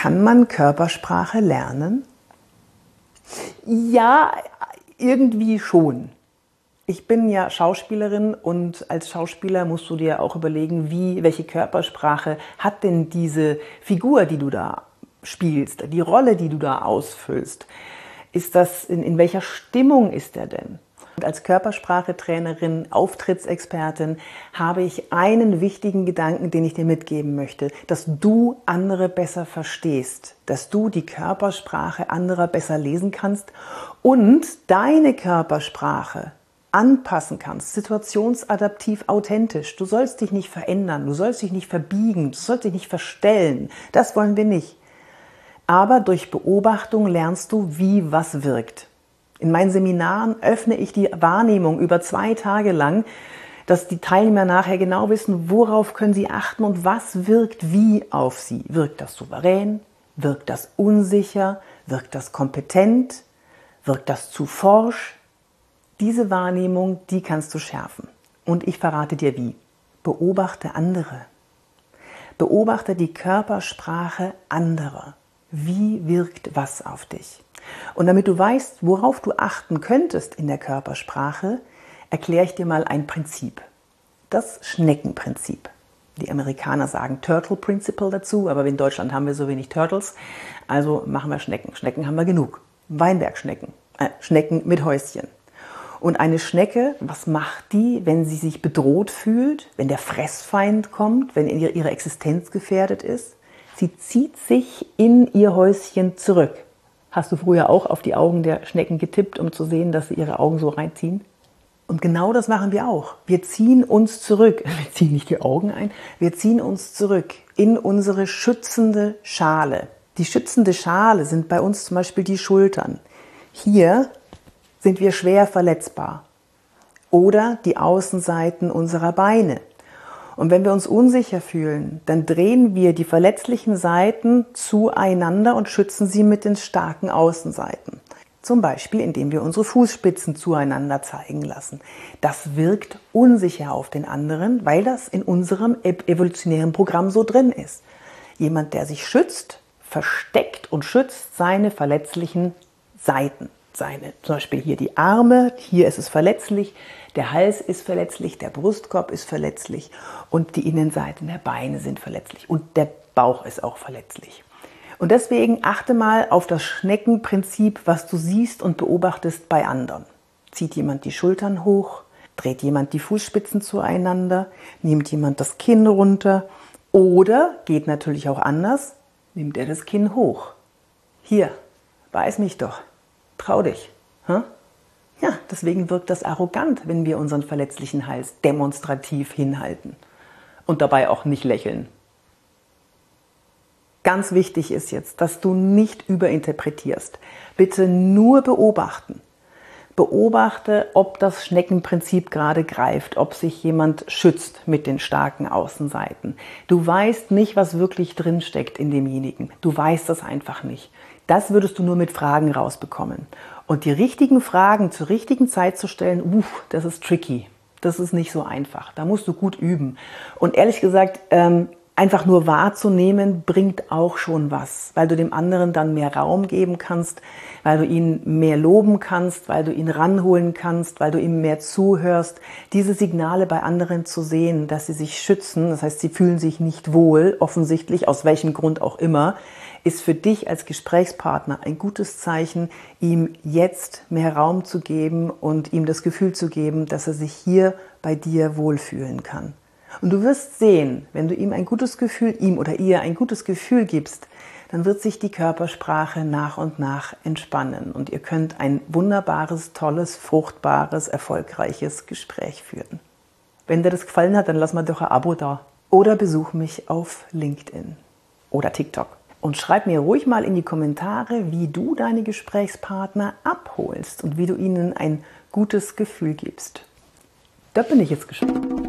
Kann man Körpersprache lernen? Ja, irgendwie schon. Ich bin ja Schauspielerin und als Schauspieler musst du dir auch überlegen, wie, welche Körpersprache hat denn diese Figur, die du da spielst, die Rolle, die du da ausfüllst. Ist das, in, in welcher Stimmung ist er denn? Und als Körpersprachetrainerin, Auftrittsexpertin habe ich einen wichtigen Gedanken, den ich dir mitgeben möchte, dass du andere besser verstehst, dass du die Körpersprache anderer besser lesen kannst und deine Körpersprache anpassen kannst, situationsadaptiv authentisch. Du sollst dich nicht verändern, du sollst dich nicht verbiegen, du sollst dich nicht verstellen. Das wollen wir nicht. Aber durch Beobachtung lernst du, wie was wirkt. In meinen Seminaren öffne ich die Wahrnehmung über zwei Tage lang, dass die Teilnehmer nachher genau wissen, worauf können sie achten und was wirkt wie auf sie. Wirkt das souverän? Wirkt das unsicher? Wirkt das kompetent? Wirkt das zu forsch? Diese Wahrnehmung, die kannst du schärfen. Und ich verrate dir wie. Beobachte andere. Beobachte die Körpersprache anderer. Wie wirkt was auf dich? Und damit du weißt, worauf du achten könntest in der Körpersprache, erkläre ich dir mal ein Prinzip. Das Schneckenprinzip. Die Amerikaner sagen Turtle Principle dazu, aber in Deutschland haben wir so wenig Turtles, also machen wir Schnecken. Schnecken haben wir genug. Weinbergschnecken, äh, Schnecken mit Häuschen. Und eine Schnecke, was macht die, wenn sie sich bedroht fühlt, wenn der Fressfeind kommt, wenn ihre Existenz gefährdet ist? Sie zieht sich in ihr Häuschen zurück. Hast du früher auch auf die Augen der Schnecken getippt, um zu sehen, dass sie ihre Augen so reinziehen? Und genau das machen wir auch. Wir ziehen uns zurück. Wir ziehen nicht die Augen ein, wir ziehen uns zurück in unsere schützende Schale. Die schützende Schale sind bei uns zum Beispiel die Schultern. Hier sind wir schwer verletzbar. Oder die Außenseiten unserer Beine. Und wenn wir uns unsicher fühlen, dann drehen wir die verletzlichen Seiten zueinander und schützen sie mit den starken Außenseiten. Zum Beispiel, indem wir unsere Fußspitzen zueinander zeigen lassen. Das wirkt unsicher auf den anderen, weil das in unserem evolutionären Programm so drin ist. Jemand, der sich schützt, versteckt und schützt seine verletzlichen Seiten. Seine, zum Beispiel hier die Arme, hier ist es verletzlich, der Hals ist verletzlich, der Brustkorb ist verletzlich und die Innenseiten der Beine sind verletzlich und der Bauch ist auch verletzlich. Und deswegen achte mal auf das Schneckenprinzip, was du siehst und beobachtest bei anderen. Zieht jemand die Schultern hoch? Dreht jemand die Fußspitzen zueinander? Nimmt jemand das Kinn runter? Oder geht natürlich auch anders, nimmt er das Kinn hoch. Hier, beiß mich doch. Trau dich. Hm? Ja, deswegen wirkt das arrogant, wenn wir unseren verletzlichen Hals demonstrativ hinhalten und dabei auch nicht lächeln. Ganz wichtig ist jetzt, dass du nicht überinterpretierst. Bitte nur beobachten. Beobachte, ob das Schneckenprinzip gerade greift, ob sich jemand schützt mit den starken Außenseiten. Du weißt nicht, was wirklich drinsteckt in demjenigen. Du weißt das einfach nicht. Das würdest du nur mit Fragen rausbekommen. Und die richtigen Fragen zur richtigen Zeit zu stellen, uff, das ist tricky. Das ist nicht so einfach. Da musst du gut üben. Und ehrlich gesagt, ähm, einfach nur wahrzunehmen, bringt auch schon was, weil du dem anderen dann mehr Raum geben kannst, weil du ihn mehr loben kannst, weil du ihn ranholen kannst, weil du ihm mehr zuhörst. Diese Signale bei anderen zu sehen, dass sie sich schützen, das heißt, sie fühlen sich nicht wohl, offensichtlich, aus welchem Grund auch immer, ist für dich als Gesprächspartner ein gutes Zeichen, ihm jetzt mehr Raum zu geben und ihm das Gefühl zu geben, dass er sich hier bei dir wohlfühlen kann. Und du wirst sehen, wenn du ihm ein gutes Gefühl, ihm oder ihr ein gutes Gefühl gibst, dann wird sich die Körpersprache nach und nach entspannen und ihr könnt ein wunderbares, tolles, fruchtbares, erfolgreiches Gespräch führen. Wenn dir das gefallen hat, dann lass mal doch ein Abo da oder besuch mich auf LinkedIn oder TikTok. Und schreib mir ruhig mal in die Kommentare, wie du deine Gesprächspartner abholst und wie du ihnen ein gutes Gefühl gibst. Da bin ich jetzt gespannt.